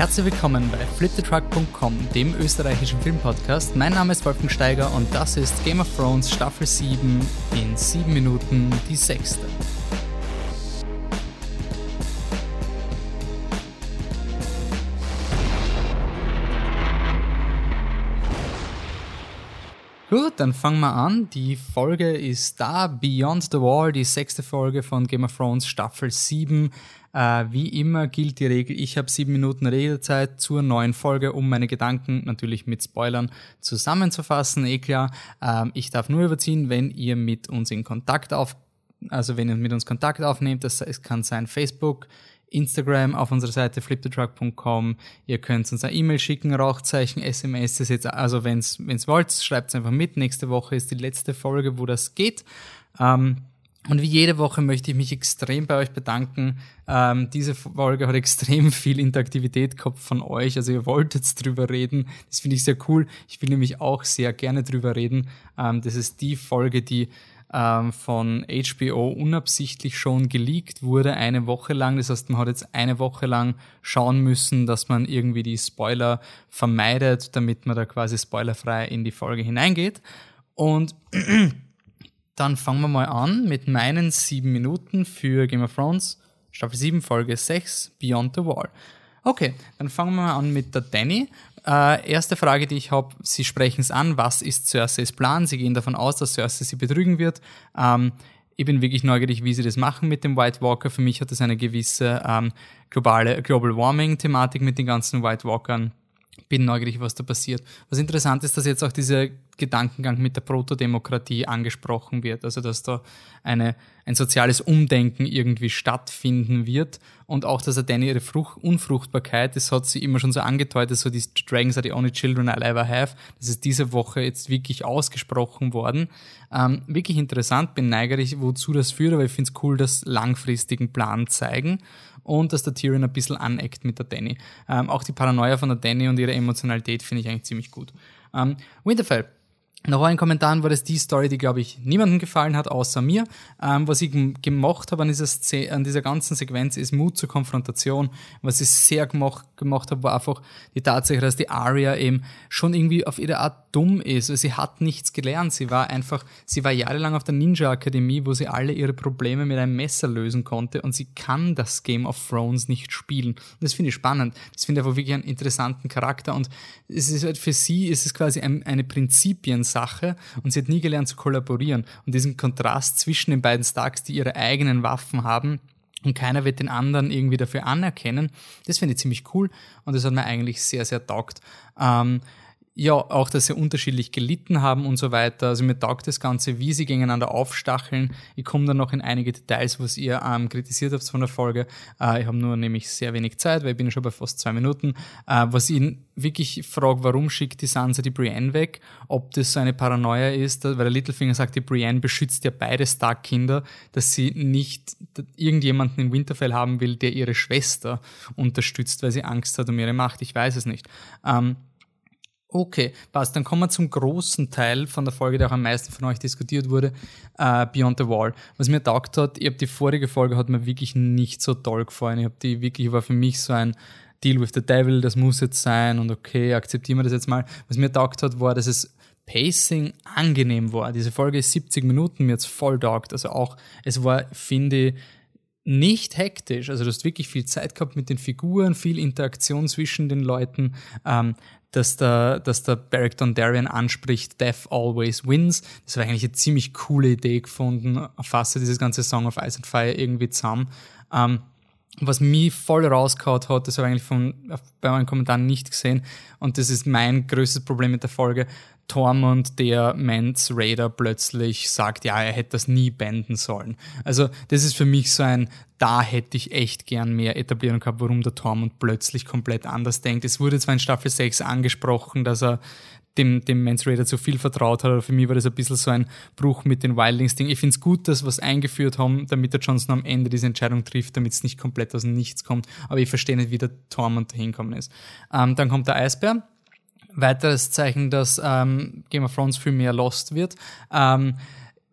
Herzlich willkommen bei fliptetruck.com, dem österreichischen Filmpodcast. Mein Name ist Wolfgang Steiger und das ist Game of Thrones Staffel 7 in 7 Minuten die sechste. Dann fangen wir an. Die Folge ist da, Beyond the Wall, die sechste Folge von Game of Thrones Staffel 7. Äh, wie immer gilt die Regel, ich habe sieben Minuten Redezeit zur neuen Folge, um meine Gedanken natürlich mit Spoilern zusammenzufassen. Eh klar, äh, ich darf nur überziehen, wenn ihr mit uns in Kontakt auf, also wenn ihr mit uns Kontakt aufnehmt, das es kann sein Facebook, Instagram auf unserer Seite fliptetruck.com. Ihr könnt uns eine E-Mail schicken, Rauchzeichen, SMS. Das jetzt, also wenn es wollt, schreibt es einfach mit. Nächste Woche ist die letzte Folge, wo das geht. Ähm, und wie jede Woche möchte ich mich extrem bei euch bedanken. Ähm, diese Folge hat extrem viel Interaktivität gehabt von euch. Also ihr wolltet drüber reden. Das finde ich sehr cool. Ich will nämlich auch sehr gerne drüber reden. Ähm, das ist die Folge, die ähm, von HBO unabsichtlich schon geleakt wurde, eine Woche lang. Das heißt, man hat jetzt eine Woche lang schauen müssen, dass man irgendwie die Spoiler vermeidet, damit man da quasi spoilerfrei in die Folge hineingeht. Und dann fangen wir mal an mit meinen sieben Minuten für Game of Thrones, Staffel 7, Folge 6, Beyond the Wall. Okay, dann fangen wir mal an mit der Danny. Äh, erste Frage, die ich habe, Sie sprechen es an, was ist Cerseis Plan? Sie gehen davon aus, dass Cersei sie betrügen wird. Ähm, ich bin wirklich neugierig, wie sie das machen mit dem White Walker. Für mich hat das eine gewisse ähm, globale Global Warming Thematik mit den ganzen White Walkern. Bin neugierig, was da passiert. Was interessant ist, dass jetzt auch dieser Gedankengang mit der Protodemokratie angesprochen wird. Also dass da eine, ein soziales Umdenken irgendwie stattfinden wird und auch, dass er Danny ihre Frucht, Unfruchtbarkeit, das hat sie immer schon so angedeutet, so die Dragons are the only children I'll ever have, das ist diese Woche jetzt wirklich ausgesprochen worden. Ähm, wirklich interessant, bin neigerig, wozu das führt, aber ich finde es cool, dass langfristigen Plan zeigen und dass der Tyrion ein bisschen aneckt mit der Danny. Ähm, auch die Paranoia von der Danny und ihre Emotionalität finde ich eigentlich ziemlich gut. Ähm, Winterfell noch ein Kommentar war das die Story, die, glaube ich, niemandem gefallen hat, außer mir. Ähm, was ich gemacht habe an dieser, an dieser ganzen Sequenz ist Mut zur Konfrontation. Was ich sehr gemacht, gemacht habe, war einfach die Tatsache, dass die Aria eben schon irgendwie auf ihre Art dumm ist. Also sie hat nichts gelernt. Sie war einfach, sie war jahrelang auf der Ninja Akademie, wo sie alle ihre Probleme mit einem Messer lösen konnte und sie kann das Game of Thrones nicht spielen. Und das finde ich spannend. Das finde ich einfach wirklich einen interessanten Charakter und es ist halt für sie ist es quasi ein, eine Prinzipien Sache und sie hat nie gelernt zu kollaborieren. Und diesen Kontrast zwischen den beiden Starks, die ihre eigenen Waffen haben, und keiner wird den anderen irgendwie dafür anerkennen. Das finde ich ziemlich cool und das hat mir eigentlich sehr, sehr taugt. Ähm, ja, auch, dass sie unterschiedlich gelitten haben und so weiter. Also mir taugt das Ganze, wie sie gegeneinander aufstacheln. Ich komme dann noch in einige Details, was ihr ähm, kritisiert habt von der Folge. Äh, ich habe nur nämlich sehr wenig Zeit, weil ich bin schon bei fast zwei Minuten. Äh, was ich wirklich frage, warum schickt die Sansa die Brienne weg? Ob das so eine Paranoia ist, weil der Littlefinger sagt, die Brienne beschützt ja beide Stark-Kinder, dass sie nicht irgendjemanden in Winterfell haben will, der ihre Schwester unterstützt, weil sie Angst hat um ihre Macht. Ich weiß es nicht. Ähm, Okay, passt. Dann kommen wir zum großen Teil von der Folge, der auch am meisten von euch diskutiert wurde, äh, Beyond the Wall. Was mir taugt hat, ich habe die vorige Folge hat mir wirklich nicht so toll gefallen. Ich habe die wirklich, war für mich so ein Deal with the Devil, das muss jetzt sein und okay, akzeptieren wir das jetzt mal. Was mir taugt hat, war, dass es Pacing angenehm war. Diese Folge ist 70 Minuten, mir jetzt voll taugt. Also auch, es war, finde ich, nicht hektisch. Also du hast wirklich viel Zeit gehabt mit den Figuren, viel Interaktion zwischen den Leuten. Ähm, dass der, dass der Beric Dondarrion anspricht, Death always wins. Das war eigentlich eine ziemlich coole Idee gefunden. Fasse dieses ganze Song of Ice and Fire irgendwie zusammen. Ähm, was mich voll rausgehauen hat, das habe ich eigentlich von, bei meinen Kommentaren nicht gesehen. Und das ist mein größtes Problem mit der Folge. Tormund, der Mans Raider, plötzlich sagt, ja, er hätte das nie benden sollen. Also das ist für mich so ein, da hätte ich echt gern mehr Etablierung gehabt, warum der Tormund plötzlich komplett anders denkt. Es wurde zwar in Staffel 6 angesprochen, dass er dem, dem Mans Raider zu viel vertraut hat, für mich war das ein bisschen so ein Bruch mit den Wildlings-Ding. Ich finde es gut, dass wir es eingeführt haben, damit der Johnson am Ende diese Entscheidung trifft, damit es nicht komplett aus dem Nichts kommt. Aber ich verstehe nicht, wie der Tormund dahin gekommen ist. Ähm, dann kommt der Eisbär Weiteres Zeichen, dass ähm, Game of Thrones viel mehr lost wird. Ähm,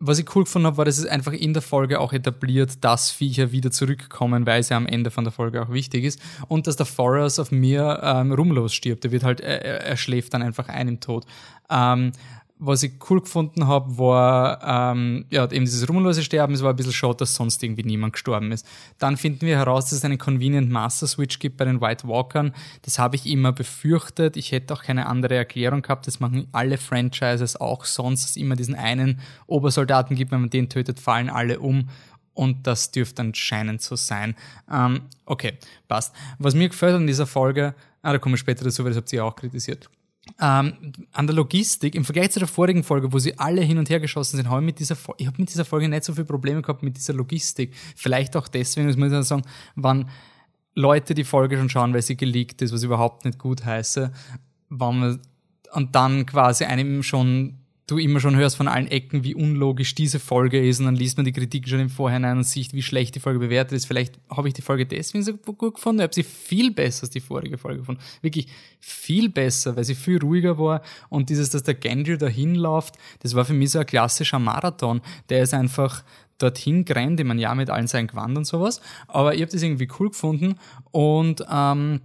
was ich cool gefunden habe, war, dass es einfach in der Folge auch etabliert, dass Viecher wieder zurückkommen, weil es ja am Ende von der Folge auch wichtig ist. Und dass der Forrest auf mir ähm, rumlos stirbt. Der wird halt, er, er schläft dann einfach ein im Tod. Ähm, was ich cool gefunden habe, war ähm, ja, eben dieses ruhmlose Sterben. Es war ein bisschen schade, dass sonst irgendwie niemand gestorben ist. Dann finden wir heraus, dass es einen Convenient Master Switch gibt bei den White Walkern. Das habe ich immer befürchtet. Ich hätte auch keine andere Erklärung gehabt. Das machen alle Franchises auch sonst, dass es immer diesen einen Obersoldaten gibt. Wenn man den tötet, fallen alle um. Und das dürfte anscheinend so sein. Ähm, okay, passt. Was mir gefällt an dieser Folge, ah, da kommen wir später dazu, weil das habt ihr auch kritisiert ähm, an der Logistik, im Vergleich zu der vorigen Folge, wo sie alle hin und her geschossen sind, habe ich mit dieser, ich habe mit dieser Folge nicht so viele Probleme gehabt mit dieser Logistik. Vielleicht auch deswegen, muss ich sagen, wann Leute die Folge schon schauen, weil sie geleakt ist, was überhaupt nicht gut heiße, wann man, und dann quasi einem schon du immer schon hörst von allen Ecken, wie unlogisch diese Folge ist und dann liest man die Kritik schon im Vorhinein und sieht, wie schlecht die Folge bewertet ist. Vielleicht habe ich die Folge deswegen so gut gefunden, ich habe sie viel besser als die vorige Folge gefunden. Wirklich viel besser, weil sie viel ruhiger war und dieses, dass der Genji dahin läuft, das war für mich so ein klassischer Marathon. Der ist einfach dorthin gerannt, ich meine, ja, mit allen seinen Gewand und sowas, aber ich habe das irgendwie cool gefunden und ähm,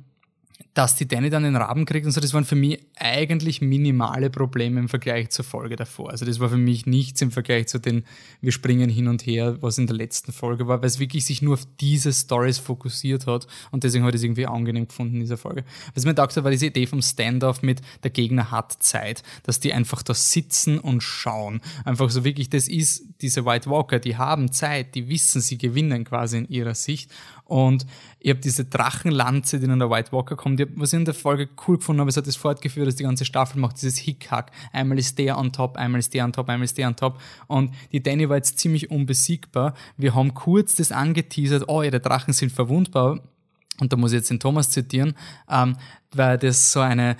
dass die Danny dann den Raben kriegt und so, das waren für mich eigentlich minimale Probleme im Vergleich zur Folge davor. Also das war für mich nichts im Vergleich zu den, wir springen hin und her, was in der letzten Folge war, weil es wirklich sich nur auf diese Stories fokussiert hat und deswegen habe ich es irgendwie angenehm gefunden in dieser Folge. Was mir gedacht hat, war diese Idee vom Standoff mit, der Gegner hat Zeit, dass die einfach da sitzen und schauen. Einfach so wirklich, das ist diese White Walker, die haben Zeit, die wissen, sie gewinnen quasi in ihrer Sicht und ich habe diese Drachenlanze, die in der White Walker kommt, ich hab, was ich in der Folge cool gefunden habe, es hat das fortgeführt, dass die ganze Staffel macht, dieses Hickhack. Einmal ist der on top, einmal ist der on top, einmal ist der on top. Und die Danny war jetzt ziemlich unbesiegbar. Wir haben kurz das angeteasert, oh die Drachen sind verwundbar. Und da muss ich jetzt den Thomas zitieren, ähm, weil das so eine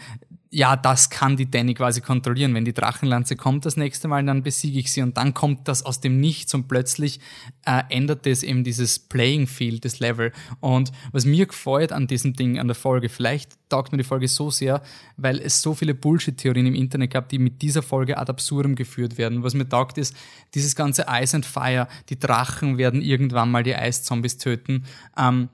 ja, das kann die Danny quasi kontrollieren. Wenn die Drachenlanze kommt das nächste Mal, dann besiege ich sie und dann kommt das aus dem Nichts und plötzlich äh, ändert es eben dieses Playing Field, das Level. Und was mir gefällt an diesem Ding, an der Folge, vielleicht taugt mir die Folge so sehr, weil es so viele Bullshit-Theorien im Internet gab, die mit dieser Folge ad absurdum geführt werden. Was mir taugt ist, dieses ganze Ice and Fire, die Drachen werden irgendwann mal die Eiszombies töten. Ähm,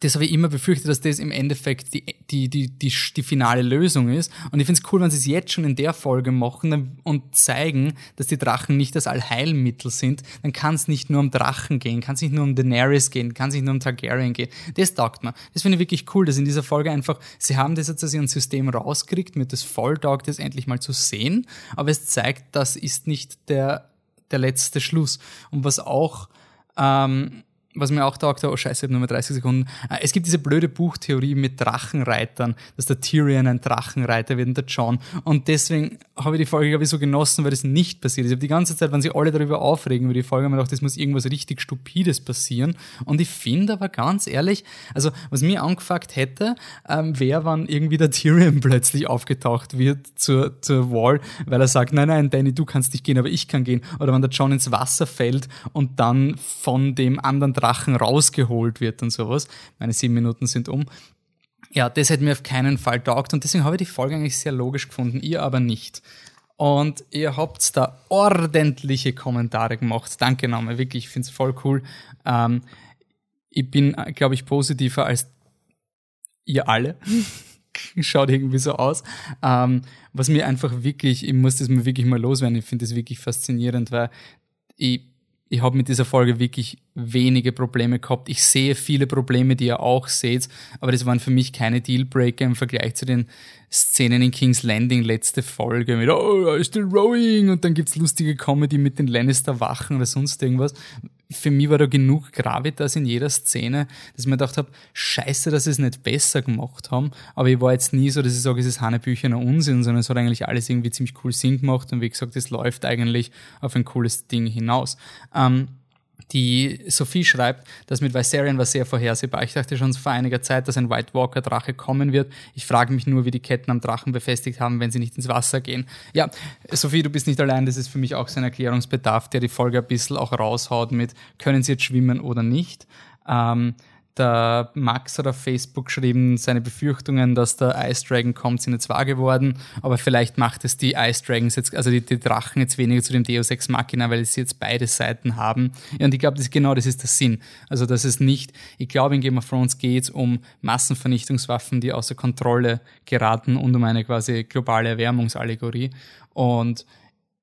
das habe ich immer befürchtet, dass das im Endeffekt die, die, die, die, die finale Lösung ist. Und ich finde es cool, wenn sie es jetzt schon in der Folge machen und zeigen, dass die Drachen nicht das Allheilmittel sind. Dann kann es nicht nur um Drachen gehen, kann es nicht nur um Daenerys gehen, kann es nicht nur um Targaryen gehen. Das taugt mir. Das finde ich wirklich cool, dass in dieser Folge einfach, sie haben das jetzt aus ihrem System rausgekriegt, mit das voll taugt, das endlich mal zu sehen. Aber es zeigt, das ist nicht der, der letzte Schluss. Und was auch, ähm, was mir auch taugt, oh scheiße, ich habe nur mehr 30 Sekunden. Äh, es gibt diese blöde Buchtheorie mit Drachenreitern, dass der Tyrion ein Drachenreiter wird und der John. Und deswegen habe ich die Folge, glaube ich, so genossen, weil das nicht passiert ist. Ich habe die ganze Zeit, wenn sie alle darüber aufregen, über die Folge, mir gedacht, das muss irgendwas richtig Stupides passieren. Und ich finde aber ganz ehrlich, also was mir angefuckt hätte, ähm, wäre, wann irgendwie der Tyrion plötzlich aufgetaucht wird zur, zur Wall, weil er sagt, nein, nein, Danny, du kannst nicht gehen, aber ich kann gehen. Oder wenn der John ins Wasser fällt und dann von dem anderen Drachen rausgeholt wird und sowas. Meine sieben Minuten sind um. Ja, das hätte mir auf keinen Fall taugt und deswegen habe ich die Folge eigentlich sehr logisch gefunden, ihr aber nicht. Und ihr habt da ordentliche Kommentare gemacht. Danke nochmal, wirklich, ich finde es voll cool. Ähm, ich bin, glaube ich, positiver als ihr alle. Schaut irgendwie so aus. Ähm, was mir einfach wirklich, ich muss das mir wirklich mal loswerden, ich finde das wirklich faszinierend, weil ich ich habe mit dieser Folge wirklich wenige Probleme gehabt. Ich sehe viele Probleme, die ihr auch seht, aber das waren für mich keine Dealbreaker im Vergleich zu den Szenen in King's Landing letzte Folge mit Oh, I'm still rowing und dann gibt's lustige Comedy mit den Lannister-Wachen oder sonst irgendwas. Für mich war da genug Gravitas in jeder Szene, dass ich mir gedacht habe, scheiße, dass sie es nicht besser gemacht haben. Aber ich war jetzt nie so, dass ich sage, es ist Hanebüchener Unsinn, sondern es hat eigentlich alles irgendwie ziemlich cool Sinn gemacht und wie gesagt, es läuft eigentlich auf ein cooles Ding hinaus. Ähm, die Sophie schreibt, dass mit Viserion war sehr vorhersehbar. Ich dachte schon vor einiger Zeit, dass ein White Walker Drache kommen wird. Ich frage mich nur, wie die Ketten am Drachen befestigt haben, wenn sie nicht ins Wasser gehen. Ja, Sophie, du bist nicht allein. Das ist für mich auch so ein Erklärungsbedarf, der die Folge ein bisschen auch raushaut mit, können sie jetzt schwimmen oder nicht. Ähm, der Max hat auf Facebook geschrieben, seine Befürchtungen, dass der Ice Dragon kommt, sind jetzt wahr geworden. Aber vielleicht macht es die Ice Dragons jetzt, also die, die Drachen jetzt weniger zu dem Deus Ex Machina, weil sie jetzt beide Seiten haben. Ja, und ich glaube, das, genau das ist der Sinn. Also, das ist nicht, ich glaube, in Game of Thrones geht es um Massenvernichtungswaffen, die außer Kontrolle geraten und um eine quasi globale Erwärmungsallegorie. Und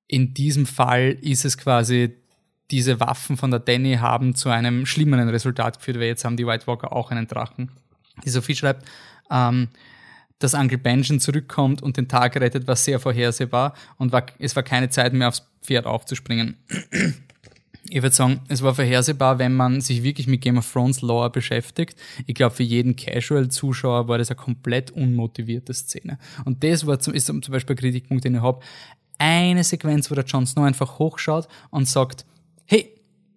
in diesem Fall ist es quasi diese Waffen von der Danny haben zu einem schlimmeren Resultat geführt, weil jetzt haben die White Walker auch einen Drachen. Die Sophie schreibt, ähm, dass Uncle Benjamin zurückkommt und den Tag rettet, war sehr vorhersehbar und war, es war keine Zeit mehr aufs Pferd aufzuspringen. ich würde sagen, es war vorhersehbar, wenn man sich wirklich mit Game of Thrones Lore beschäftigt. Ich glaube, für jeden Casual-Zuschauer war das eine komplett unmotivierte Szene. Und das war zum, ist zum Beispiel ein Kritikpunkt, den ich habe. Eine Sequenz, wo der Jon Snow einfach hochschaut und sagt,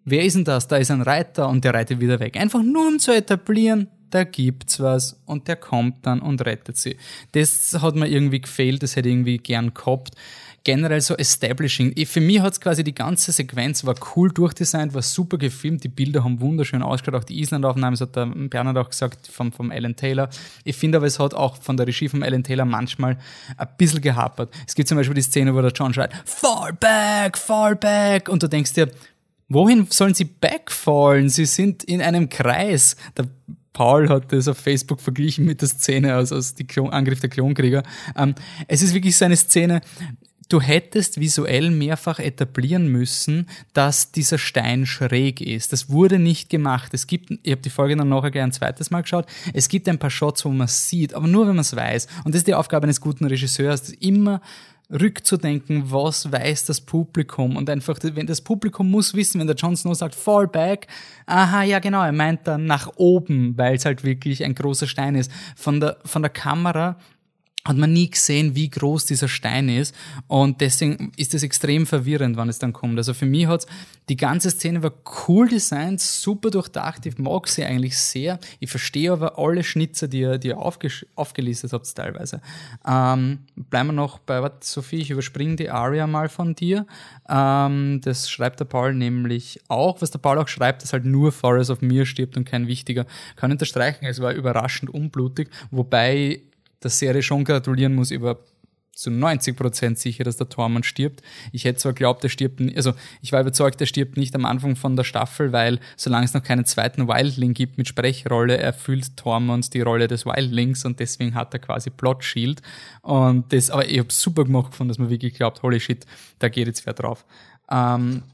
wer ist denn das? Da ist ein Reiter und der reitet wieder weg. Einfach nur um zu etablieren, da gibt's was und der kommt dann und rettet sie. Das hat mir irgendwie gefehlt, das hätte ich irgendwie gern gehabt. Generell so establishing. Für mich hat's quasi die ganze Sequenz war cool durchdesignt, war super gefilmt, die Bilder haben wunderschön ausgeschaut, auch die Islandaufnahmen, das hat der Bernhard auch gesagt, vom, vom Alan Taylor. Ich finde aber, es hat auch von der Regie vom Alan Taylor manchmal ein bisschen gehapert. Es gibt zum Beispiel die Szene, wo der John schreit, fall back, fall back, und du denkst dir, Wohin sollen sie backfallen? Sie sind in einem Kreis. Der Paul hat das auf Facebook verglichen mit der Szene aus, aus die Klon, Angriff der Klonkrieger. Ähm, es ist wirklich so eine Szene, du hättest visuell mehrfach etablieren müssen, dass dieser Stein schräg ist. Das wurde nicht gemacht. Es gibt, ich habe die Folge dann nachher gleich ein zweites Mal geschaut, es gibt ein paar Shots, wo man sieht, aber nur wenn man es weiß. Und das ist die Aufgabe eines guten Regisseurs, immer rückzudenken, was weiß das Publikum und einfach, wenn das Publikum muss wissen, wenn der Jon Snow sagt Fall back, aha, ja genau, er meint dann nach oben, weil es halt wirklich ein großer Stein ist. Von der, von der Kamera hat man nie gesehen, wie groß dieser Stein ist. Und deswegen ist es extrem verwirrend, wann es dann kommt. Also für mich hat's die ganze Szene war cool designt, super durchdacht. Ich mag sie eigentlich sehr. Ich verstehe aber alle Schnitzer, die ihr, die ihr aufgelistet habt, teilweise. Ähm, bleiben wir noch bei, was, Sophie, ich überspringe die Aria mal von dir. Ähm, das schreibt der Paul nämlich auch. Was der Paul auch schreibt, dass halt nur Forest of Mir stirbt und kein wichtiger. Kann unterstreichen, es war überraschend unblutig, wobei der Serie schon gratulieren muss über zu 90 Prozent sicher, dass der Tormann stirbt. Ich hätte zwar glaubt, er stirbt, also ich war überzeugt, er stirbt nicht am Anfang von der Staffel, weil solange es noch keinen zweiten Wildling gibt mit Sprechrolle, erfüllt Tormund die Rolle des Wildlings und deswegen hat er quasi Plot Shield. Und das, aber ich habe super gemacht gefunden, dass man wirklich glaubt, holy shit, da geht jetzt wer drauf. Ähm,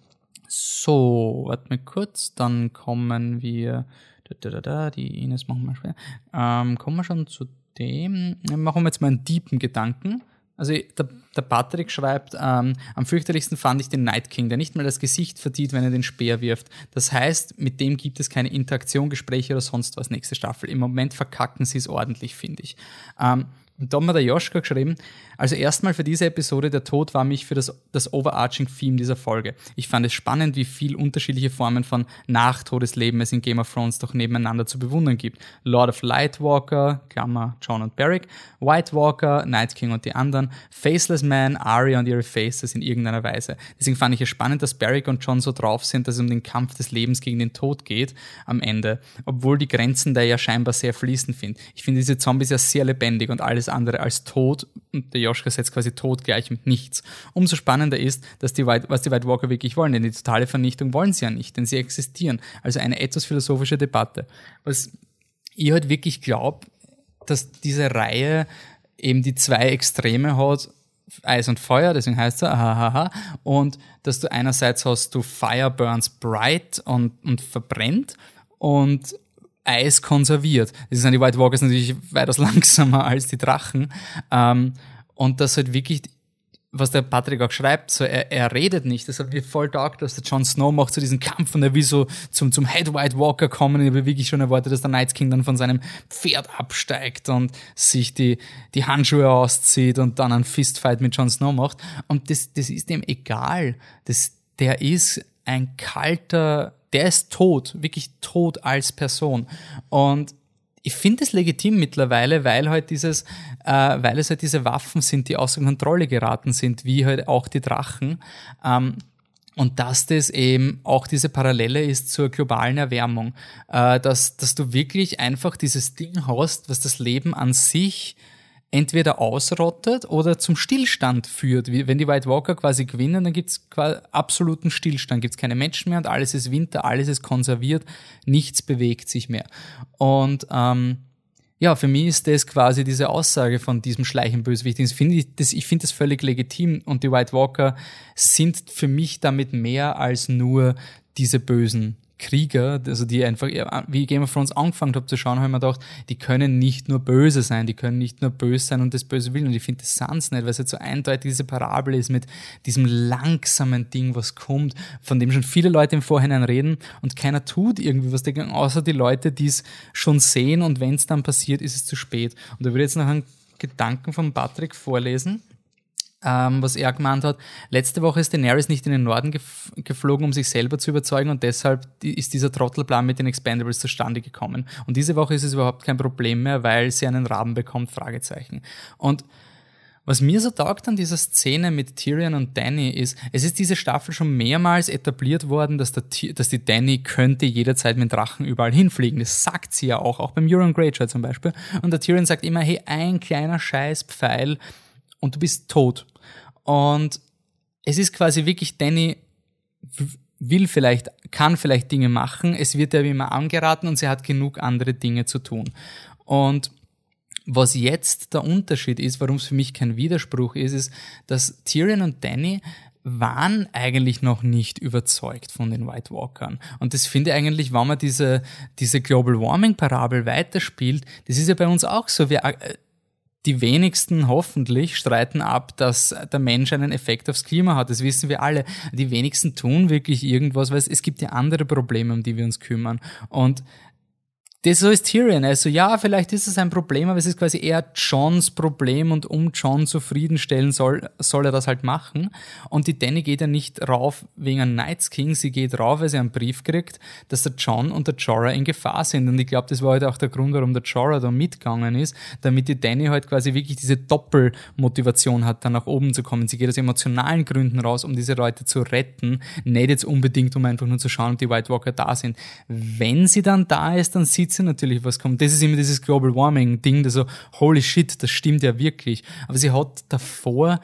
so, warte mal kurz, dann kommen wir, da, da, da, da, die Ines machen wir schwer. Ähm, kommen wir schon zu dem, machen wir jetzt mal einen tiefen Gedanken. Also der, der Patrick schreibt, ähm, am fürchterlichsten fand ich den Night King, der nicht mal das Gesicht verdient, wenn er den Speer wirft. Das heißt, mit dem gibt es keine Interaktion, Gespräche oder sonst was nächste Staffel. Im Moment verkacken sie es ordentlich, finde ich. Ähm, und da hat mir der Joschka geschrieben, also erstmal für diese Episode, der Tod war mich für das, das overarching Theme dieser Folge. Ich fand es spannend, wie viel unterschiedliche Formen von Nachtodesleben es in Game of Thrones doch nebeneinander zu bewundern gibt. Lord of Lightwalker, Klammer, John und Beric, White Walker, Night King und die anderen, Faceless Man, Arya und ihre Faces in irgendeiner Weise. Deswegen fand ich es spannend, dass Beric und John so drauf sind, dass es um den Kampf des Lebens gegen den Tod geht am Ende, obwohl die Grenzen da ja scheinbar sehr fließend sind. Ich finde diese Zombies ja sehr lebendig und alles andere als tot und der Joschka setzt quasi tot gleich mit nichts. Umso spannender ist, dass die White, was die White Walker wirklich wollen, denn die totale Vernichtung wollen sie ja nicht, denn sie existieren. Also eine etwas philosophische Debatte. Was ich halt wirklich glaube, dass diese Reihe eben die zwei Extreme hat, Eis und Feuer, deswegen heißt er, ahaha, und dass du einerseits hast du Fire burns bright und, und verbrennt und Eis konserviert. Das sind die White Walkers natürlich weitaus langsamer als die Drachen. Ähm, und das halt wirklich, was der Patrick auch schreibt, so er, er redet nicht. Das hat mir voll taugt, dass der Jon Snow macht so diesen Kampf und er will so zum, zum Head White Walker kommen. Ich habe wirklich schon erwartet, dass der Night King dann von seinem Pferd absteigt und sich die, die Handschuhe auszieht und dann einen Fistfight mit Jon Snow macht. Und das, das ist ihm egal. Das, der ist ein kalter, der ist tot, wirklich tot als Person. Und ich finde es legitim mittlerweile, weil halt dieses, äh, weil es halt diese Waffen sind, die außer Kontrolle geraten sind, wie halt auch die Drachen. Ähm, Und dass das eben auch diese Parallele ist zur globalen Erwärmung, äh, dass, dass du wirklich einfach dieses Ding hast, was das Leben an sich entweder ausrottet oder zum Stillstand führt. Wenn die White Walker quasi gewinnen, dann gibt's quasi absoluten Stillstand, gibt's keine Menschen mehr und alles ist Winter, alles ist konserviert, nichts bewegt sich mehr. Und ähm, ja, für mich ist das quasi diese Aussage von diesem Schleichenbösewicht. Ich finde das, ich finde das völlig legitim und die White Walker sind für mich damit mehr als nur diese bösen Krieger, also die einfach, wie Game of Thrones angefangen habe zu schauen, habe ich mir gedacht, die können nicht nur böse sein, die können nicht nur böse sein und das Böse willen. Und ich finde das sans nicht, weil es jetzt so eindeutig diese Parabel ist mit diesem langsamen Ding, was kommt, von dem schon viele Leute im Vorhinein reden und keiner tut irgendwie was dagegen, außer die Leute, die es schon sehen und wenn es dann passiert, ist es zu spät. Und da würde ich jetzt noch einen Gedanken von Patrick vorlesen ähm, was er gemeint hat. Letzte Woche ist Daenerys nicht in den Norden gef geflogen, um sich selber zu überzeugen und deshalb ist dieser Trottelplan mit den Expendables zustande gekommen. Und diese Woche ist es überhaupt kein Problem mehr, weil sie einen Raben bekommt, Fragezeichen. Und was mir so taugt an dieser Szene mit Tyrion und Danny ist, es ist diese Staffel schon mehrmals etabliert worden, dass, der, dass die Danny könnte jederzeit mit Drachen überall hinfliegen. Das sagt sie ja auch, auch beim Euron Greyjoy zum Beispiel. Und der Tyrion sagt immer, hey, ein kleiner Scheißpfeil und du bist tot. Und es ist quasi wirklich, Danny will vielleicht, kann vielleicht Dinge machen, es wird ihr wie immer angeraten und sie hat genug andere Dinge zu tun. Und was jetzt der Unterschied ist, warum es für mich kein Widerspruch ist, ist, dass Tyrion und Danny waren eigentlich noch nicht überzeugt von den White Walkern. Und das finde ich eigentlich, wenn man diese, diese Global Warming Parabel weiterspielt, das ist ja bei uns auch so. Wir, äh, die wenigsten hoffentlich streiten ab, dass der Mensch einen Effekt aufs Klima hat. Das wissen wir alle. Die wenigsten tun wirklich irgendwas, weil es, gibt ja andere Probleme, um die wir uns kümmern. Und das so ist Tyrion. Also ja, vielleicht ist es ein Problem, aber es ist quasi eher Johns Problem und um John zufriedenstellen soll, soll er das halt machen. Und die Danny geht ja nicht rauf wegen einem Night's King, sie geht rauf, weil sie einen Brief kriegt, dass der John und der Jorah in Gefahr sind. Und ich glaube, das war halt auch der Grund, warum der Jorah da mitgegangen ist, damit die Danny halt quasi wirklich diese Doppelmotivation hat, da nach oben zu kommen. Sie geht aus emotionalen Gründen raus, um diese Leute zu retten, nicht jetzt unbedingt, um einfach nur zu schauen, ob die White Walker da sind. Wenn sie dann da ist, dann sieht sie natürlich, was kommt. Das ist immer dieses Global Warming Ding, das so, holy shit, das stimmt ja wirklich. Aber sie hat davor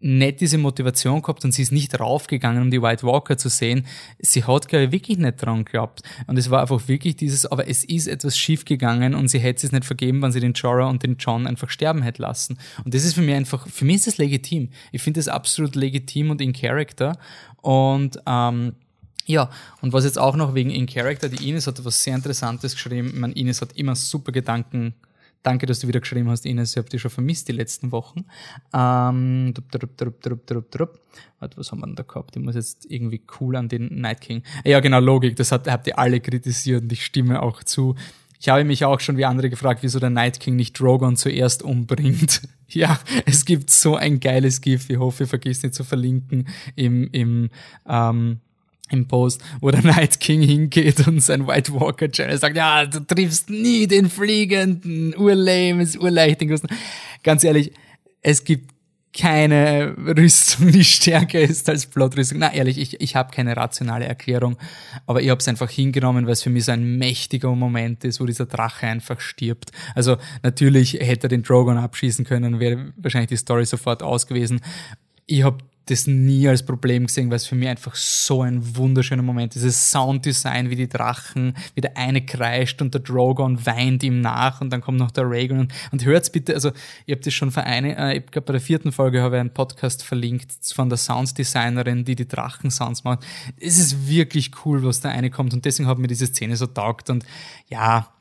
nicht diese Motivation gehabt und sie ist nicht raufgegangen, um die White Walker zu sehen. Sie hat, glaube ich, wirklich nicht dran geglaubt. Und es war einfach wirklich dieses, aber es ist etwas schief gegangen und sie hätte es nicht vergeben, wenn sie den Jorah und den John einfach sterben hätte lassen. Und das ist für mich einfach, für mich ist das legitim. Ich finde das absolut legitim und in Character. Und ähm, ja, und was jetzt auch noch wegen In Character, die Ines hat etwas sehr Interessantes geschrieben. Ich meine, Ines hat immer super Gedanken. Danke, dass du wieder geschrieben hast, Ines. Ich habe dich schon vermisst die letzten Wochen. Ähm, drup, drup, drup, drup, drup. Warte, was haben wir denn da gehabt? Ich muss jetzt irgendwie cool an den Night King. Ja, genau, Logik. Das hat, habt ihr alle kritisiert und ich stimme auch zu. Ich habe mich auch schon wie andere gefragt, wieso der Night King nicht Drogon zuerst umbringt. ja, es gibt so ein geiles GIF. Ich hoffe, ihr vergisst nicht zu verlinken im, im ähm, im Post, wo der Night King hingeht und sein White Walker Channel sagt, ja, du triffst nie den fliegenden, urlame, ist urleicht Ganz ehrlich, es gibt keine Rüstung, die stärker ist als Plotrüstung. Na ehrlich, ich, ich habe keine rationale Erklärung, aber ich habe es einfach hingenommen, weil es für mich so ein mächtiger Moment ist, wo dieser Drache einfach stirbt. Also natürlich hätte er den Drogon abschießen können, wäre wahrscheinlich die Story sofort aus gewesen. Ich habe das nie als Problem gesehen, weil es für mich einfach so ein wunderschöner Moment ist. Dieses Sounddesign, wie die Drachen, wie der eine kreischt und der Drogon weint ihm nach und dann kommt noch der Rhaegon und, und hört's bitte, also ihr habt das schon für eine, äh, ich glaube bei der vierten Folge habe ich einen Podcast verlinkt von der Sounddesignerin, die die Drachen-Sounds macht. Es ist wirklich cool, was da eine kommt und deswegen hat mir diese Szene so taugt und ja,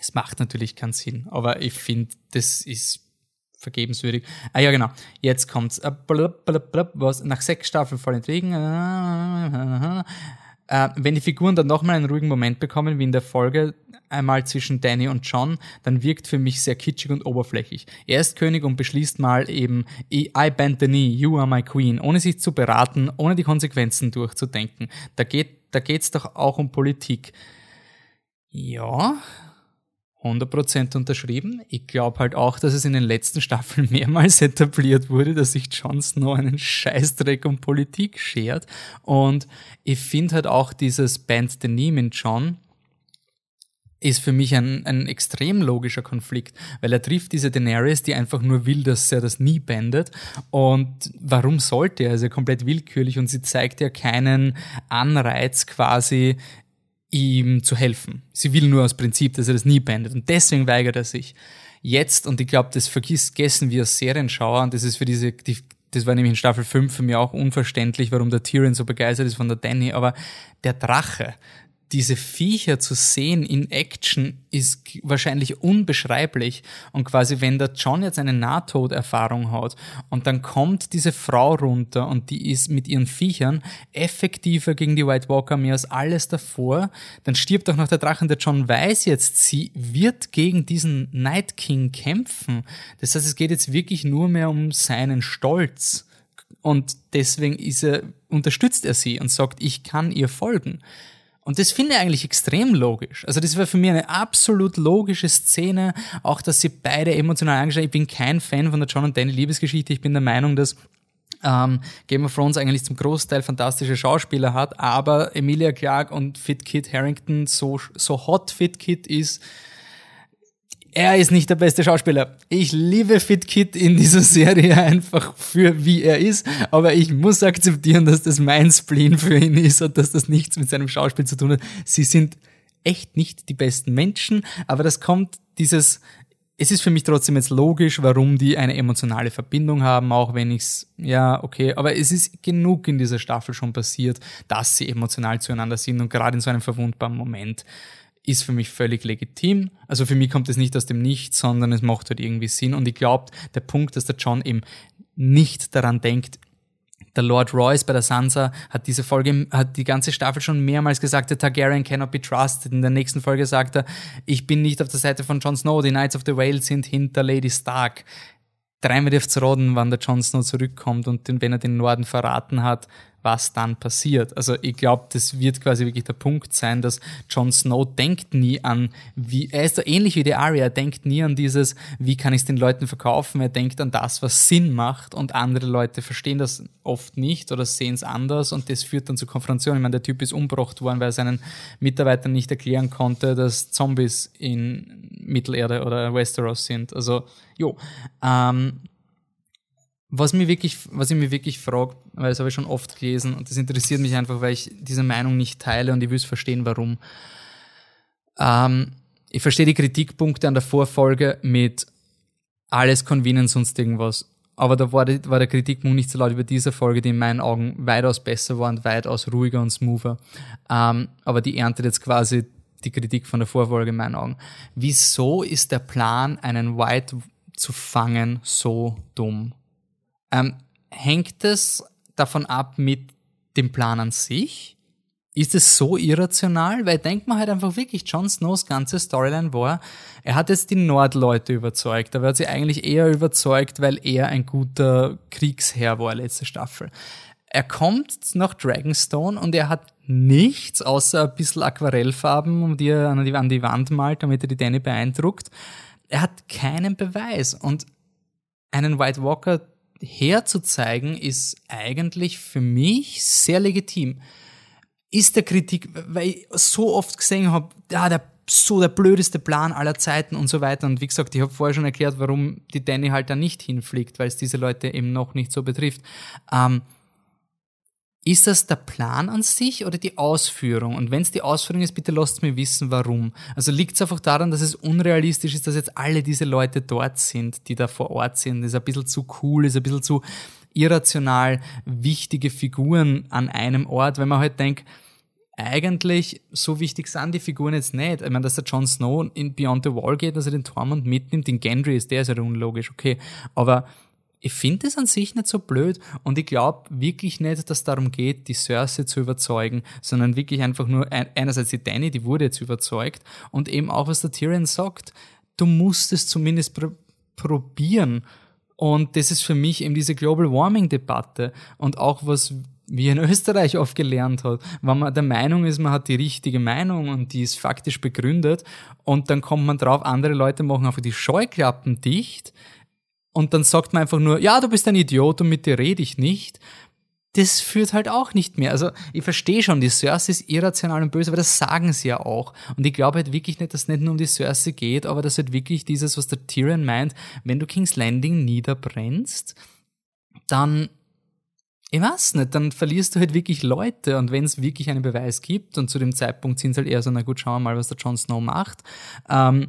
es macht natürlich keinen Sinn, aber ich finde, das ist vergebenswürdig. Ah ja, genau. Jetzt kommt's. Äh, was, nach sechs Staffeln voll Intrigen. Äh, wenn die Figuren dann nochmal einen ruhigen Moment bekommen, wie in der Folge einmal zwischen Danny und John, dann wirkt für mich sehr kitschig und oberflächlich. Er ist König und beschließt mal eben, I bend the knee, you are my queen, ohne sich zu beraten, ohne die Konsequenzen durchzudenken. Da geht, da geht's doch auch um Politik. Ja, 100% unterschrieben. Ich glaube halt auch, dass es in den letzten Staffeln mehrmals etabliert wurde, dass sich Jon Snow einen Scheißdreck um Politik schert. Und ich finde halt auch dieses Band the Name in John ist für mich ein, ein extrem logischer Konflikt, weil er trifft diese Daenerys, die einfach nur will, dass er das nie bändet. Und warum sollte er? Ja komplett willkürlich und sie zeigt ja keinen Anreiz quasi, ihm zu helfen. Sie will nur aus Prinzip, dass er das nie beendet und deswegen weigert er sich. Jetzt, und ich glaube, das vergessen wir als Serienschauer, und das ist für diese, die, das war nämlich in Staffel 5 für mich auch unverständlich, warum der Tyrion so begeistert ist von der Danny, aber der Drache, diese Viecher zu sehen in Action ist wahrscheinlich unbeschreiblich. Und quasi, wenn der John jetzt eine Nahtoderfahrung hat und dann kommt diese Frau runter und die ist mit ihren Viechern effektiver gegen die White Walker mehr als alles davor, dann stirbt auch noch der Drachen. Der John weiß jetzt, sie wird gegen diesen Night King kämpfen. Das heißt, es geht jetzt wirklich nur mehr um seinen Stolz. Und deswegen ist er, unterstützt er sie und sagt, ich kann ihr folgen. Und das finde ich eigentlich extrem logisch. Also das war für mich eine absolut logische Szene, auch dass sie beide emotional angeschaut. Ich bin kein Fan von der John und Danny Liebesgeschichte. Ich bin der Meinung, dass ähm, Game of Thrones eigentlich zum Großteil fantastische Schauspieler hat, aber Emilia Clarke und Fit Kit Harrington so, so hot Fit Kit ist, er ist nicht der beste Schauspieler. Ich liebe Fit Kid in dieser Serie einfach für wie er ist, aber ich muss akzeptieren, dass das mein Spleen für ihn ist und dass das nichts mit seinem Schauspiel zu tun hat. Sie sind echt nicht die besten Menschen, aber das kommt dieses es ist für mich trotzdem jetzt logisch, warum die eine emotionale Verbindung haben, auch wenn ich's, ja, okay, aber es ist genug in dieser Staffel schon passiert, dass sie emotional zueinander sind und gerade in so einem verwundbaren Moment ist für mich völlig legitim. Also für mich kommt es nicht aus dem Nichts, sondern es macht halt irgendwie Sinn. Und ich glaube, der Punkt, dass der John eben nicht daran denkt, der Lord Royce bei der Sansa hat diese Folge, hat die ganze Staffel schon mehrmals gesagt, der Targaryen cannot be trusted. In der nächsten Folge sagt er, ich bin nicht auf der Seite von Jon Snow, die Knights of the Whale sind hinter Lady Stark. Dreimal dürft's roden, wann der Jon Snow zurückkommt und wenn er den Norden verraten hat, was dann passiert. Also ich glaube, das wird quasi wirklich der Punkt sein, dass Jon Snow denkt nie an, wie, er ist so ähnlich wie die Arya, er denkt nie an dieses, wie kann ich es den Leuten verkaufen, er denkt an das, was Sinn macht und andere Leute verstehen das oft nicht oder sehen es anders und das führt dann zu Konfrontation. Ich meine, der Typ ist umgebracht worden, weil er seinen Mitarbeitern nicht erklären konnte, dass Zombies in Mittelerde oder Westeros sind. Also, jo, ähm, was, mir wirklich, was ich mir wirklich frage, weil das habe ich schon oft gelesen und das interessiert mich einfach, weil ich diese Meinung nicht teile und ich will es verstehen, warum. Ähm, ich verstehe die Kritikpunkte an der Vorfolge mit alles Convenience sonst irgendwas. Aber da war, die, war der Kritikpunkt nicht so laut über diese Folge, die in meinen Augen weitaus besser war und weitaus ruhiger und smoother. Ähm, aber die erntet jetzt quasi die Kritik von der Vorfolge in meinen Augen. Wieso ist der Plan, einen White zu fangen, so dumm? Ähm, hängt es davon ab mit dem Plan an sich? Ist es so irrational? Weil denkt man halt einfach wirklich, Jon Snows ganze Storyline war, er hat jetzt die Nordleute überzeugt, aber er hat sie eigentlich eher überzeugt, weil er ein guter Kriegsherr war letzte Staffel. Er kommt nach Dragonstone und er hat nichts außer ein bisschen Aquarellfarben, die er an die, an die Wand malt, damit er die Danny beeindruckt. Er hat keinen Beweis und einen White Walker herzuzeigen, ist eigentlich für mich sehr legitim. Ist der Kritik, weil ich so oft gesehen habe, ja, der so der blödeste Plan aller Zeiten und so weiter. Und wie gesagt, ich habe vorher schon erklärt, warum die Danny halt da nicht hinfliegt, weil es diese Leute eben noch nicht so betrifft. Ähm, ist das der Plan an sich oder die Ausführung? Und wenn es die Ausführung ist, bitte lasst mir wissen, warum. Also liegt es einfach daran, dass es unrealistisch ist, dass jetzt alle diese Leute dort sind, die da vor Ort sind. Das ist ein bisschen zu cool, ist ein bisschen zu irrational wichtige Figuren an einem Ort, wenn man halt denkt, eigentlich so wichtig sind die Figuren jetzt nicht. Ich meine, dass der Jon Snow in Beyond the Wall geht, dass er den Tormund mitnimmt, den Gendry ist, der ist ja halt unlogisch, okay. Aber ich finde es an sich nicht so blöd und ich glaube wirklich nicht, dass darum geht, die Cersei zu überzeugen, sondern wirklich einfach nur einerseits die Danny, die wurde jetzt überzeugt und eben auch was der Tyrion sagt, du musst es zumindest pr probieren. Und das ist für mich eben diese Global Warming Debatte und auch was wie in Österreich oft gelernt hat, wenn man der Meinung ist, man hat die richtige Meinung und die ist faktisch begründet und dann kommt man drauf, andere Leute machen einfach die Scheuklappen dicht und dann sagt man einfach nur, ja, du bist ein Idiot und mit dir rede ich nicht. Das führt halt auch nicht mehr. Also ich verstehe schon, die Cersei ist irrational und böse, aber das sagen sie ja auch. Und ich glaube halt wirklich nicht, dass es nicht nur um die Cersei geht, aber dass halt wirklich dieses, was der Tyrion meint, wenn du King's Landing niederbrennst, dann ich weiß nicht, dann verlierst du halt wirklich Leute und wenn es wirklich einen Beweis gibt und zu dem Zeitpunkt sind es halt eher so, na gut, schauen wir mal, was der Jon Snow macht, ähm,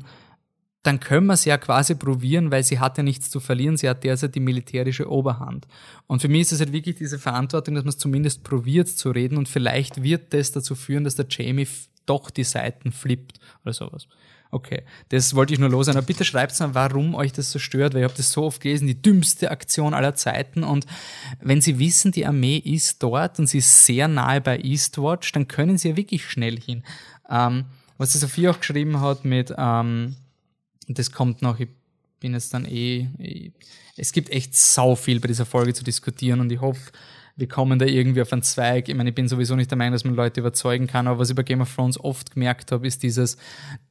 dann können wir es ja quasi probieren, weil sie hat ja nichts zu verlieren, sie hat derzeit die militärische Oberhand. Und für mich ist es halt wirklich diese Verantwortung, dass man es zumindest probiert zu reden und vielleicht wird das dazu führen, dass der Jamie doch die Seiten flippt oder sowas. Okay, das wollte ich nur los Aber bitte schreibt mal, warum euch das so stört, weil ich habe das so oft gelesen, die dümmste Aktion aller Zeiten. Und wenn Sie wissen, die Armee ist dort und sie ist sehr nahe bei Eastwatch, dann können Sie ja wirklich schnell hin. Ähm, was die Sophie auch geschrieben hat mit, ähm, das kommt noch, ich bin jetzt dann eh, eh es gibt echt sau viel bei dieser Folge zu diskutieren und ich hoffe, wir kommen da irgendwie auf einen Zweig. Ich meine, ich bin sowieso nicht der Meinung, dass man Leute überzeugen kann, aber was ich bei Game of Thrones oft gemerkt habe, ist dieses,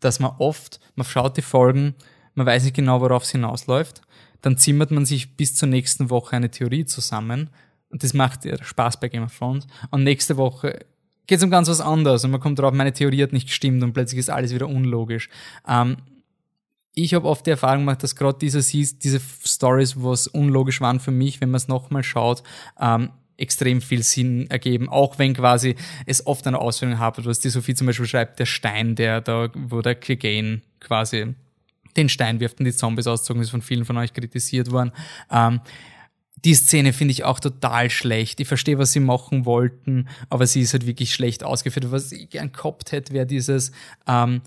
dass man oft, man schaut die Folgen, man weiß nicht genau, worauf es hinausläuft, dann zimmert man sich bis zur nächsten Woche eine Theorie zusammen und das macht Spaß bei Game of Thrones. Und nächste Woche geht es um ganz was anderes und man kommt drauf, meine Theorie hat nicht gestimmt und plötzlich ist alles wieder unlogisch. Ähm, ich habe oft die Erfahrung gemacht, dass gerade diese, diese Stories, was unlogisch waren für mich, wenn man es nochmal schaut, ähm, extrem viel Sinn ergeben, auch wenn quasi es oft eine Auswirkung hat, was die Sophie zum Beispiel schreibt, der Stein, der da, wo der Clegane quasi den Stein wirft und die Zombies auszogen, ist von vielen von euch kritisiert worden. Ähm, die Szene finde ich auch total schlecht. Ich verstehe, was sie machen wollten, aber sie ist halt wirklich schlecht ausgeführt. Was ich gern gehabt hätte, wäre dieses, ähm,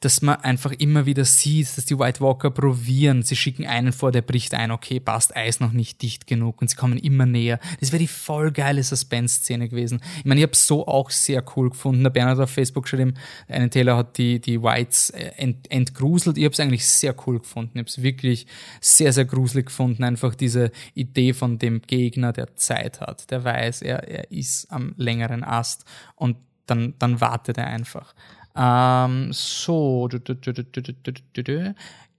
dass man einfach immer wieder sieht, dass die White Walker probieren. Sie schicken einen vor, der bricht ein, okay, passt, Eis noch nicht dicht genug und sie kommen immer näher. Das wäre die voll geile Suspense-Szene gewesen. Ich meine, ich habe so auch sehr cool gefunden. Der Bernhard auf Facebook geschrieben, einen Taylor hat die, die Whites äh, ent, entgruselt. Ich habe es eigentlich sehr cool gefunden. Ich habe es wirklich sehr, sehr gruselig gefunden. Einfach diese Idee von dem Gegner, der Zeit hat, der weiß, er, er ist am längeren Ast und dann, dann wartet er einfach. Ähm, so,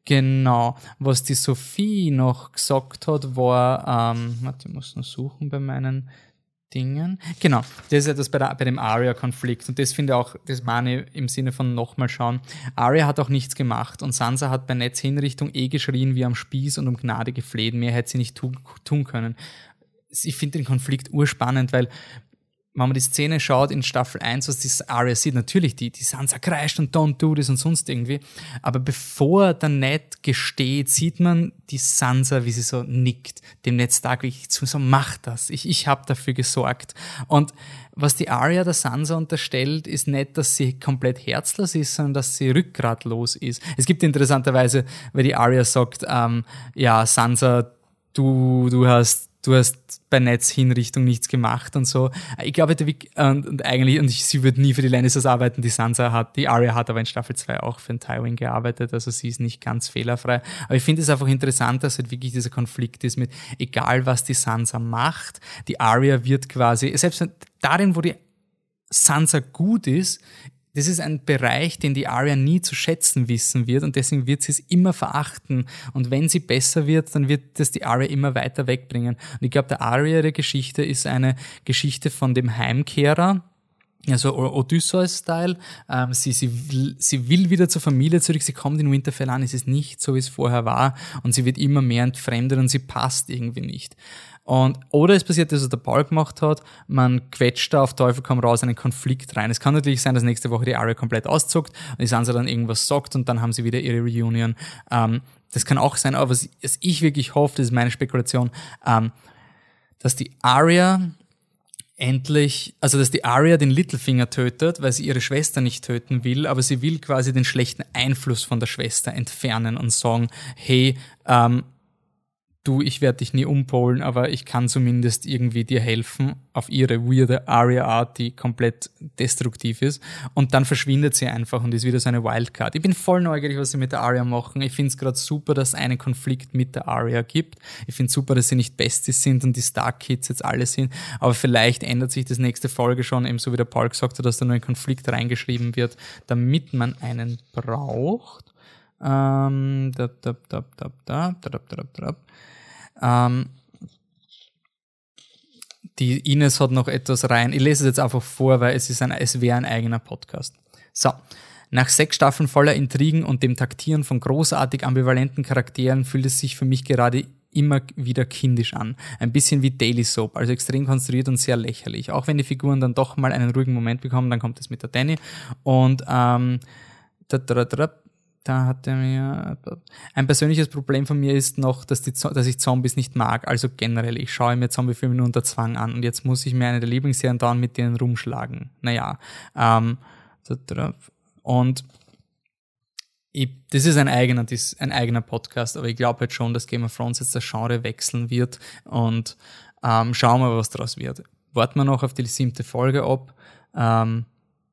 genau. Was die Sophie noch gesagt hat, war, ähm, warte, ich muss noch suchen bei meinen Dingen. Genau, das ist etwas bei, der, bei dem Arya-Konflikt und das finde ich auch, das meine ich im Sinne von nochmal schauen. Arya hat auch nichts gemacht und Sansa hat bei Netz Hinrichtung eh geschrien wie am Spieß und um Gnade gefleht. Mehr hätte sie nicht tu tun können. Ich finde den Konflikt urspannend, weil wenn man die Szene schaut in Staffel 1, was die Arya sieht, natürlich die, die Sansa kreischt und don't do this und sonst irgendwie. Aber bevor der Ned gesteht, sieht man die Sansa, wie sie so nickt, dem Ned Stark wirklich zu, so mach das, ich, ich habe dafür gesorgt. Und was die Arya der Sansa unterstellt, ist nicht, dass sie komplett herzlos ist, sondern dass sie rückgratlos ist. Es gibt interessanterweise, weil die Arya sagt, ähm, ja, Sansa, du, du hast du hast bei Netzhinrichtung nichts gemacht und so. Ich glaube, und, und eigentlich, und sie wird nie für die Lannisters arbeiten, die Sansa hat, die Arya hat aber in Staffel 2 auch für den Tywin gearbeitet, also sie ist nicht ganz fehlerfrei. Aber ich finde es einfach interessant, dass halt wirklich dieser Konflikt ist mit, egal was die Sansa macht, die Arya wird quasi, selbst darin, wo die Sansa gut ist, das ist ein Bereich, den die Aria nie zu schätzen wissen wird und deswegen wird sie es immer verachten. Und wenn sie besser wird, dann wird das die Aria immer weiter wegbringen. Und ich glaube, der Aria der Geschichte ist eine Geschichte von dem Heimkehrer, also Odysseus-Style. Ähm, sie, sie, sie will wieder zur Familie zurück, sie kommt in Winterfell an, es ist nicht so, wie es vorher war und sie wird immer mehr entfremdet und sie passt irgendwie nicht. Und, oder es passiert das, was der Paul gemacht hat, man quetscht da auf Teufel komm raus einen Konflikt rein. Es kann natürlich sein, dass nächste Woche die Aria komplett auszuckt und die Sansa dann irgendwas sagt und dann haben sie wieder ihre Reunion. Ähm, das kann auch sein, aber was, was, ich wirklich hoffe, das ist meine Spekulation, ähm, dass die Aria endlich, also dass die Arya den Littlefinger tötet, weil sie ihre Schwester nicht töten will, aber sie will quasi den schlechten Einfluss von der Schwester entfernen und sagen, hey, ähm, du, ich werde dich nie umpolen, aber ich kann zumindest irgendwie dir helfen auf ihre weirde Aria-Art, die komplett destruktiv ist. Und dann verschwindet sie einfach und ist wieder so eine Wildcard. Ich bin voll neugierig, was sie mit der Aria machen. Ich finde es gerade super, dass es einen Konflikt mit der Aria gibt. Ich finde super, dass sie nicht Besties sind und die Stark Kids jetzt alle sind. Aber vielleicht ändert sich das nächste Folge schon, eben so wie der Paul gesagt hat, dass da nur ein Konflikt reingeschrieben wird, damit man einen braucht. Ähm, da, da, da, da, da, da, da, da. Ähm, die Ines hat noch etwas rein. Ich lese es jetzt einfach vor, weil es ist ein, es wäre ein eigener Podcast. So. Nach sechs Staffeln voller Intrigen und dem Taktieren von großartig ambivalenten Charakteren fühlt es sich für mich gerade immer wieder kindisch an. Ein bisschen wie Daily Soap, also extrem konstruiert und sehr lächerlich. Auch wenn die Figuren dann doch mal einen ruhigen Moment bekommen, dann kommt es mit der Danny. Und ähm, da, da, da, da hat er mir. Ein persönliches Problem von mir ist noch, dass, die, dass ich Zombies nicht mag. Also generell, ich schaue mir Zombiefilme nur unter Zwang an und jetzt muss ich mir eine der Lieblingsserien dauern mit denen rumschlagen. Naja. Ähm, und ich, das ist ein eigener, das ein eigener Podcast, aber ich glaube halt schon, dass Game of Thrones jetzt das Genre wechseln wird und ähm, schauen wir, was daraus wird. Warten wir noch auf die siebte Folge ab. Ähm,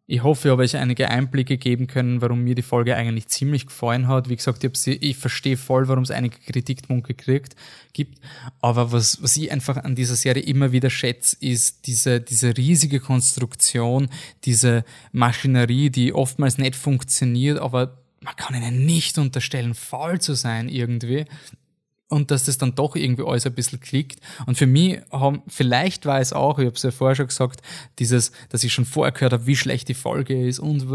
ich hoffe, ich habe euch einige Einblicke geben können, warum mir die Folge eigentlich ziemlich gefallen hat. Wie gesagt, ich, sie, ich verstehe voll, warum es einige Kritikpunkte kriegt, gibt. Aber was, was ich einfach an dieser Serie immer wieder schätze, ist diese, diese riesige Konstruktion, diese Maschinerie, die oftmals nicht funktioniert, aber man kann ihnen nicht unterstellen, faul zu sein irgendwie und dass das dann doch irgendwie alles ein bisschen klickt. Und für mich haben, vielleicht war es auch, ich habe es ja vorher schon gesagt, dieses, dass ich schon vorher gehört habe, wie schlecht die Folge ist und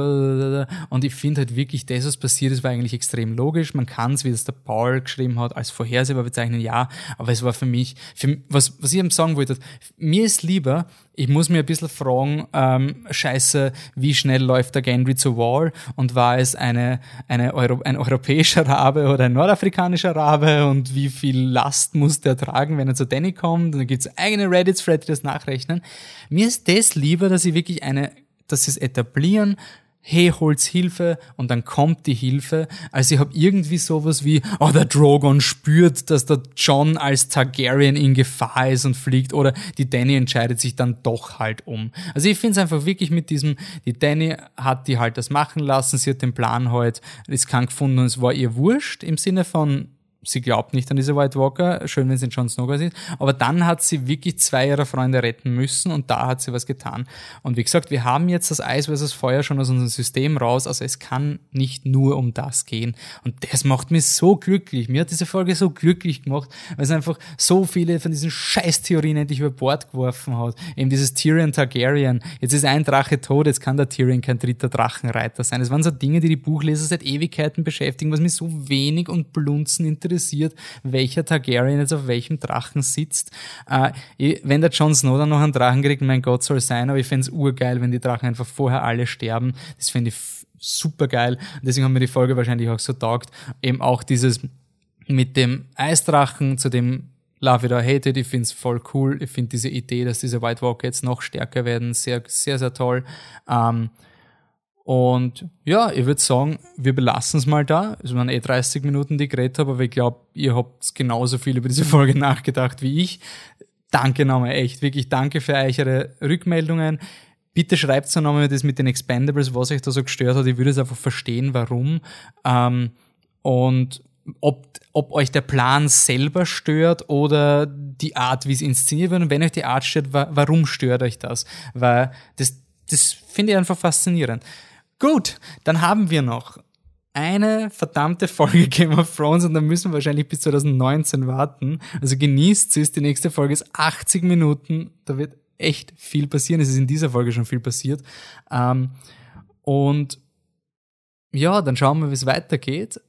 und ich finde halt wirklich, das, was passiert ist, war eigentlich extrem logisch. Man kann es, wie das der Paul geschrieben hat, als vorhersehbar bezeichnen, ja, aber es war für mich, für, was, was ich eben sagen wollte, mir ist lieber, ich muss mir ein bisschen fragen, ähm, scheiße, wie schnell läuft der Gendry zur Wall und war es eine, eine Euro, ein europäischer Rabe oder ein nordafrikanischer Rabe und wie viel Last muss der tragen, wenn er zu Danny kommt? Und dann gibt's eigene Reddit-Thread, die das nachrechnen. Mir ist das lieber, dass sie wirklich eine, dass sie es etablieren, hey, holt's Hilfe und dann kommt die Hilfe. Also ich habe irgendwie sowas wie, oh, der Drogon spürt, dass der John als Targaryen in Gefahr ist und fliegt oder die Danny entscheidet sich dann doch halt um. Also ich finde es einfach wirklich mit diesem, die Danny hat die halt das machen lassen, sie hat den Plan halt riskant gefunden und es war ihr wurscht im Sinne von, sie glaubt nicht an diese White Walker, schön, wenn sie in Jon Snow ist, aber dann hat sie wirklich zwei ihrer Freunde retten müssen und da hat sie was getan. Und wie gesagt, wir haben jetzt das Eis versus Feuer schon aus unserem System raus, also es kann nicht nur um das gehen. Und das macht mich so glücklich. Mir hat diese Folge so glücklich gemacht, weil es einfach so viele von diesen Scheißtheorien endlich über Bord geworfen hat. Eben dieses Tyrion Targaryen. Jetzt ist ein Drache tot, jetzt kann der Tyrion kein dritter Drachenreiter sein. Es waren so Dinge, die die Buchleser seit Ewigkeiten beschäftigen, was mich so wenig und blunzen interessiert interessiert, welcher Targaryen jetzt auf welchem Drachen sitzt. Äh, wenn der Jon Snow dann noch einen Drachen kriegt, mein Gott soll sein, aber ich fände es urgeil, wenn die Drachen einfach vorher alle sterben. Das fände ich super geil. Deswegen haben mir die Folge wahrscheinlich auch so taugt. Eben auch dieses mit dem Eisdrachen, zu dem Love it or hate it, ich finde es voll cool. Ich finde diese Idee, dass diese White Walker jetzt noch stärker werden, sehr, sehr, sehr toll. Ähm, und ja, ich würde sagen, wir belassen es mal da. Es waren eh 30 Minuten, die ich geredet habe, aber ich glaube, ihr habt genauso viel über diese Folge nachgedacht wie ich. Danke nochmal, echt, wirklich danke für eure Rückmeldungen. Bitte schreibt so nochmal das mit den Expendables, was euch da so gestört hat. Ich würde es einfach verstehen, warum. Ähm, und ob, ob euch der Plan selber stört oder die Art, wie es inszeniert wird. Und wenn euch die Art stört, warum stört euch das? Weil das, das finde ich einfach faszinierend. Gut, dann haben wir noch eine verdammte Folge Game of Thrones und dann müssen wir wahrscheinlich bis 2019 warten. Also genießt es, die nächste Folge ist 80 Minuten, da wird echt viel passieren. Es ist in dieser Folge schon viel passiert. Ähm, und ja, dann schauen wir, wie es weitergeht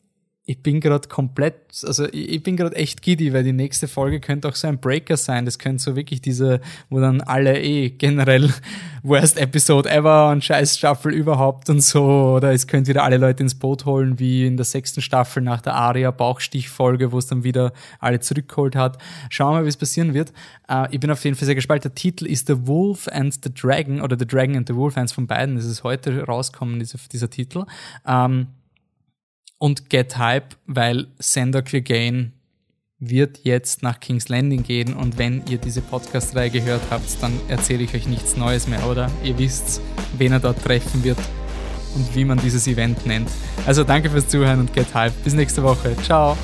ich bin gerade komplett, also ich bin gerade echt giddy, weil die nächste Folge könnte auch so ein Breaker sein. Das könnte so wirklich diese, wo dann alle eh generell Worst Episode ever und scheiß Staffel überhaupt und so. Oder es könnte wieder alle Leute ins Boot holen, wie in der sechsten Staffel nach der Aria Bauchstich-Folge, wo es dann wieder alle zurückgeholt hat. Schauen wir mal, wie es passieren wird. Uh, ich bin auf jeden Fall sehr gespannt. Der Titel ist The Wolf and the Dragon oder The Dragon and the Wolf, eins von beiden. Das ist heute rauskommen, dieser, dieser Titel. Um, und Get Hype, weil Sender Clegane wird jetzt nach King's Landing gehen und wenn ihr diese Podcast-Reihe gehört habt, dann erzähle ich euch nichts Neues mehr, oder? Ihr wisst, wen er dort treffen wird und wie man dieses Event nennt. Also danke fürs Zuhören und get hype. Bis nächste Woche. Ciao.